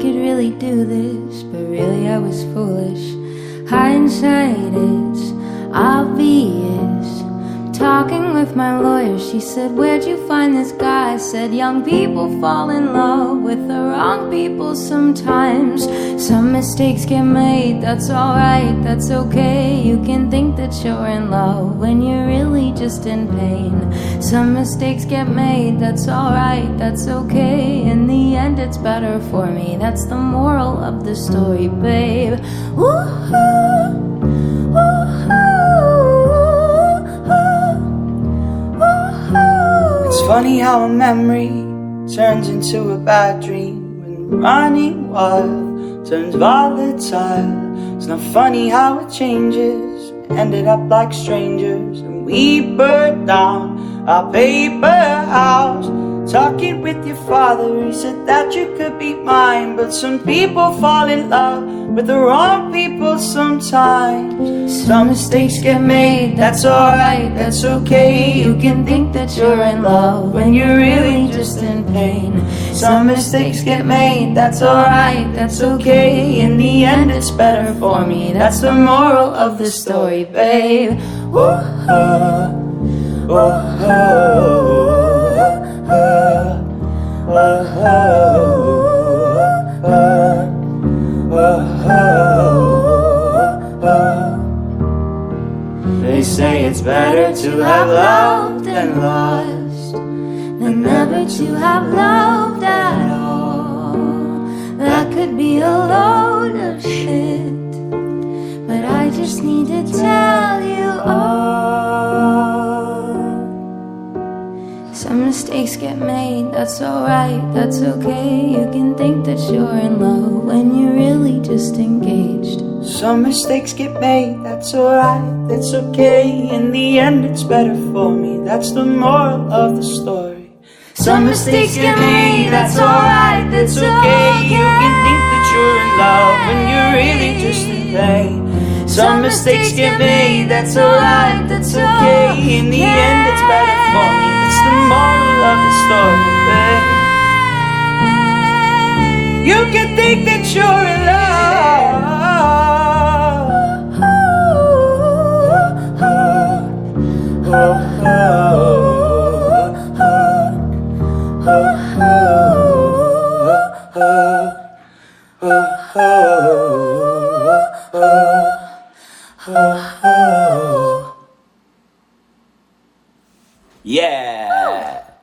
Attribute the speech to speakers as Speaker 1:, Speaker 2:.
Speaker 1: could really do this, but really I was foolish. Hindsight is obvious. Talking with my lawyer, she said, Where'd you find this guy? I said, Young people fall in love with the wrong people sometimes. Some mistakes get made, that's alright, that's okay. You can think that you're in love when you're really just in pain. Some mistakes get made, that's alright, that's okay. In the end, it's better for me. That's the moral of the story, babe. Woo-hoo,
Speaker 2: It's funny how a memory turns into a bad dream running wild turns volatile. It's not funny how it changes. Ended up like strangers and we burned down our paper house. Talking with your father, he said that you could be mine. But some people fall in love with the wrong people sometimes. Some mistakes get made, that's alright, that's okay.
Speaker 1: You can think that you're in love when you're really just in pain.
Speaker 2: Some mistakes get made, that's alright, that's okay. In the end, it's better for me. That's the moral of the story, babe. They say it's better to have loved than lost.
Speaker 1: than never to have loved mistakes get made, that's alright, that's okay. You can think that you're in love when you're really just engaged.
Speaker 2: Some mistakes get made, that's alright, that's okay. In the end, it's better for me. That's the moral of the story. Some mistakes get made, that's alright, that's okay. You can think that you're in love when you're really just pain. Some mistakes get made, that's alright, that's okay. In the end, it's better for me. You can think that you're in love. Yeah.